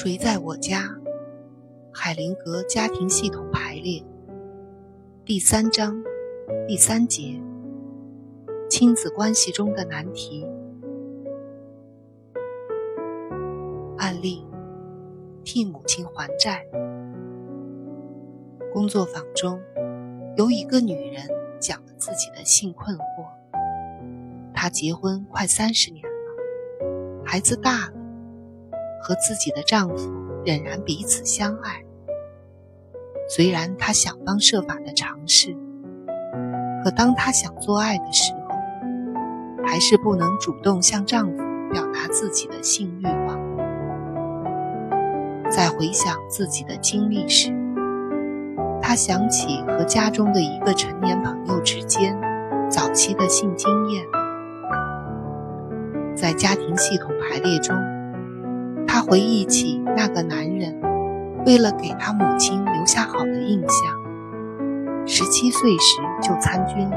谁在我家？海灵格家庭系统排列第三章第三节：亲子关系中的难题。案例：替母亲还债。工作坊中，有一个女人讲了自己的性困惑。她结婚快三十年了，孩子大了。和自己的丈夫仍然彼此相爱，虽然她想方设法的尝试，可当她想做爱的时候，还是不能主动向丈夫表达自己的性欲望。在回想自己的经历时，她想起和家中的一个成年朋友之间早期的性经验，在家庭系统排列中。他回忆起那个男人，为了给他母亲留下好的印象，十七岁时就参军了。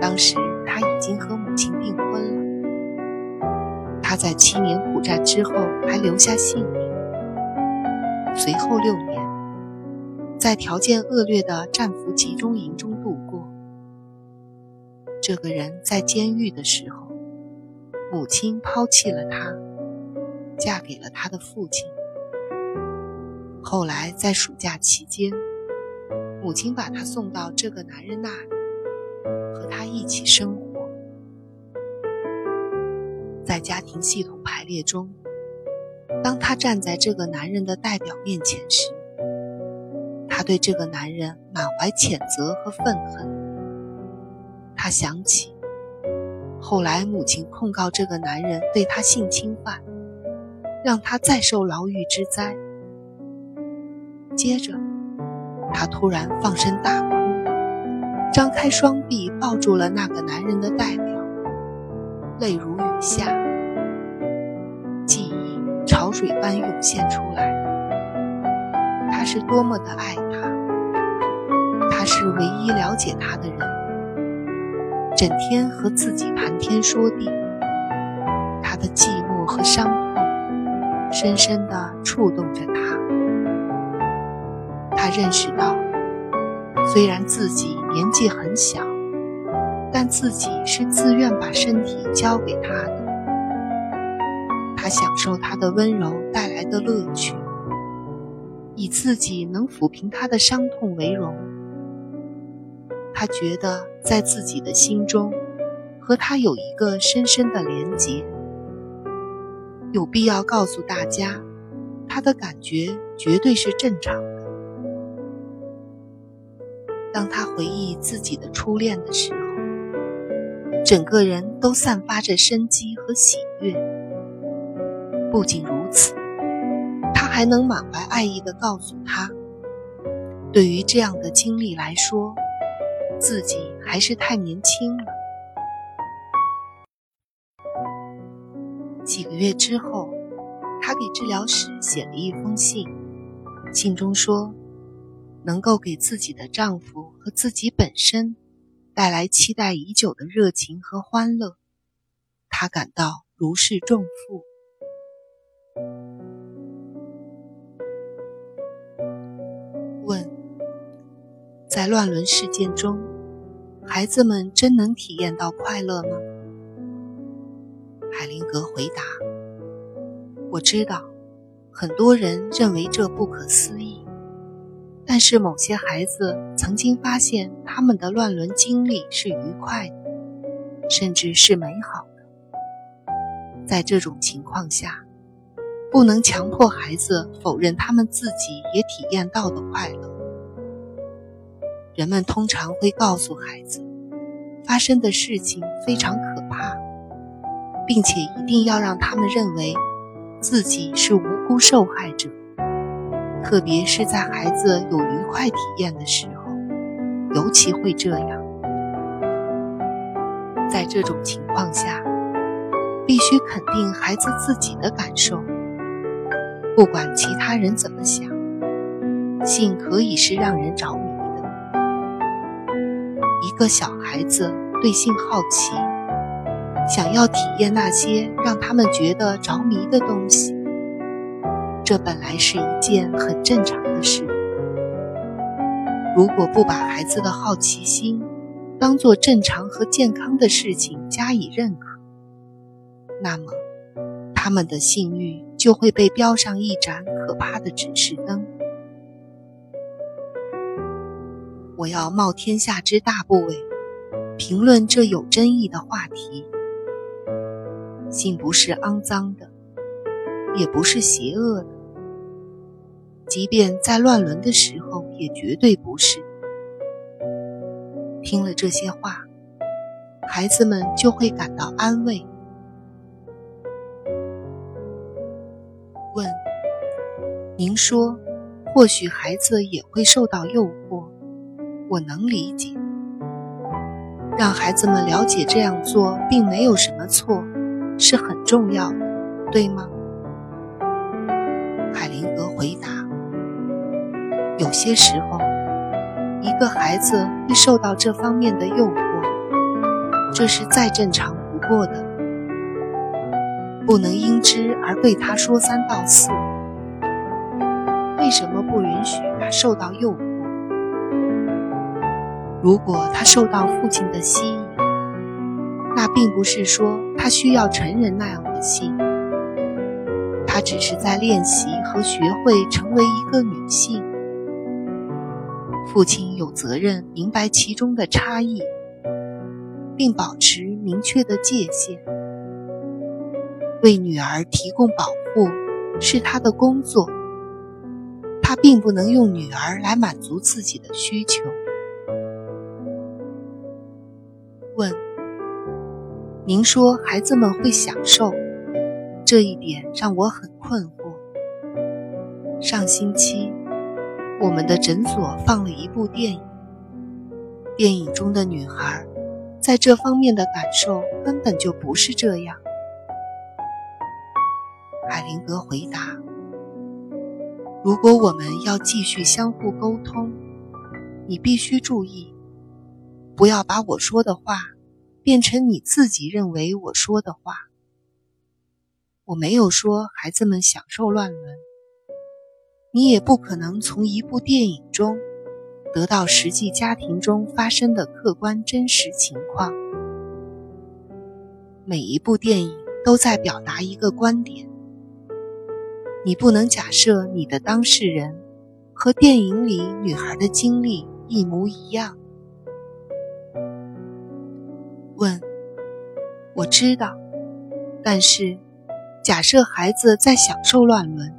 当时他已经和母亲订婚了。他在七年苦战之后还留下姓名。随后六年，在条件恶劣的战俘集中营中度过。这个人在监狱的时候，母亲抛弃了他。嫁给了他的父亲。后来在暑假期间，母亲把他送到这个男人那里，和他一起生活。在家庭系统排列中，当他站在这个男人的代表面前时，他对这个男人满怀谴责和愤恨。他想起后来母亲控告这个男人对他性侵犯。让他再受牢狱之灾。接着，他突然放声大哭，张开双臂抱住了那个男人的代表，泪如雨下，记忆潮水般涌现出来。他是多么的爱他，他是唯一了解他的人，整天和自己谈天说地，他的寂寞和伤。深深地触动着他。他认识到，虽然自己年纪很小，但自己是自愿把身体交给他的。他享受他的温柔带来的乐趣，以自己能抚平他的伤痛为荣。他觉得在自己的心中，和他有一个深深的连结。有必要告诉大家，他的感觉绝对是正常的。当他回忆自己的初恋的时候，整个人都散发着生机和喜悦。不仅如此，他还能满怀爱意地告诉他，对于这样的经历来说，自己还是太年轻了。月之后，她给治疗师写了一封信，信中说，能够给自己的丈夫和自己本身带来期待已久的热情和欢乐，她感到如释重负。问：在乱伦事件中，孩子们真能体验到快乐吗？海灵格回答：“我知道，很多人认为这不可思议，但是某些孩子曾经发现他们的乱伦经历是愉快的，甚至是美好的。在这种情况下，不能强迫孩子否认他们自己也体验到的快乐。人们通常会告诉孩子，发生的事情非常可怕。”并且一定要让他们认为自己是无辜受害者，特别是在孩子有愉快体验的时候，尤其会这样。在这种情况下，必须肯定孩子自己的感受，不管其他人怎么想。性可以是让人着迷的，一个小孩子对性好奇。想要体验那些让他们觉得着迷的东西，这本来是一件很正常的事。如果不把孩子的好奇心当做正常和健康的事情加以认可，那么他们的性欲就会被标上一盏可怕的指示灯。我要冒天下之大不韪，评论这有争议的话题。性不是肮脏的，也不是邪恶的，即便在乱伦的时候，也绝对不是。听了这些话，孩子们就会感到安慰。问：您说，或许孩子也会受到诱惑，我能理解。让孩子们了解这样做并没有什么错。是很重要的，对吗？海灵格回答：“有些时候，一个孩子会受到这方面的诱惑，这是再正常不过的。不能因之而对他说三道四。为什么不允许他受到诱惑？如果他受到父亲的吸引。”那并不是说他需要成人那样的性，他只是在练习和学会成为一个女性。父亲有责任明白其中的差异，并保持明确的界限。为女儿提供保护是他的工作，他并不能用女儿来满足自己的需求。问。您说孩子们会享受，这一点让我很困惑。上星期，我们的诊所放了一部电影，电影中的女孩在这方面的感受根本就不是这样。海灵格回答：“如果我们要继续相互沟通，你必须注意，不要把我说的话。”变成你自己认为我说的话。我没有说孩子们享受乱伦，你也不可能从一部电影中得到实际家庭中发生的客观真实情况。每一部电影都在表达一个观点，你不能假设你的当事人和电影里女孩的经历一模一样。问，我知道，但是假设孩子在享受乱伦，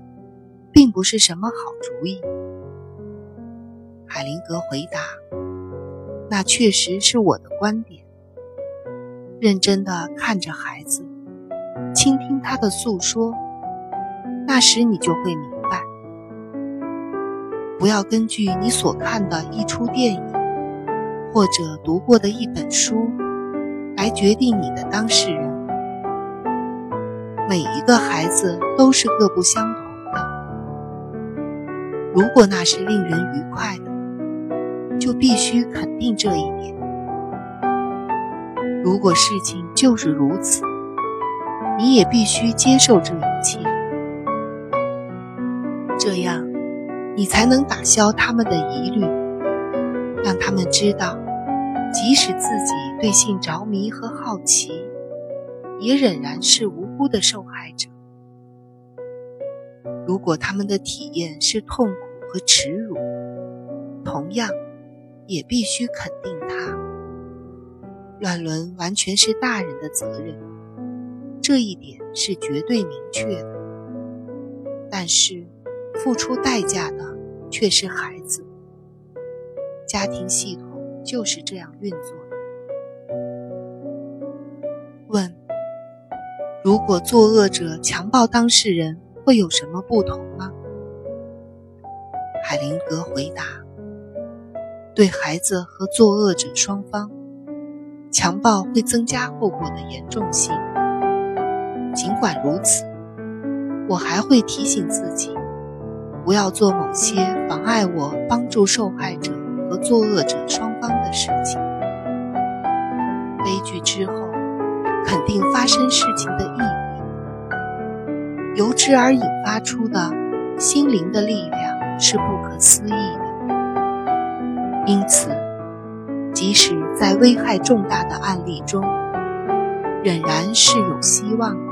并不是什么好主意。海灵格回答：“那确实是我的观点。”认真的看着孩子，倾听他的诉说，那时你就会明白。不要根据你所看的一出电影，或者读过的一本书。来决定你的当事人。每一个孩子都是各不相同的。如果那是令人愉快的，就必须肯定这一点。如果事情就是如此，你也必须接受这一切。这样，你才能打消他们的疑虑，让他们知道。即使自己对性着迷和好奇，也仍然是无辜的受害者。如果他们的体验是痛苦和耻辱，同样也必须肯定它。乱伦完全是大人的责任，这一点是绝对明确的。但是，付出代价的却是孩子。家庭系统。就是这样运作如果作恶者强暴当事人，会有什么不同吗？海灵格回答：对孩子和作恶者双方，强暴会增加后果的严重性。尽管如此，我还会提醒自己，不要做某些妨碍我帮助受害者。和作恶者双方的事情，悲剧之后肯定发生事情的意义，由之而引发出的心灵的力量是不可思议的。因此，即使在危害重大的案例中，仍然是有希望。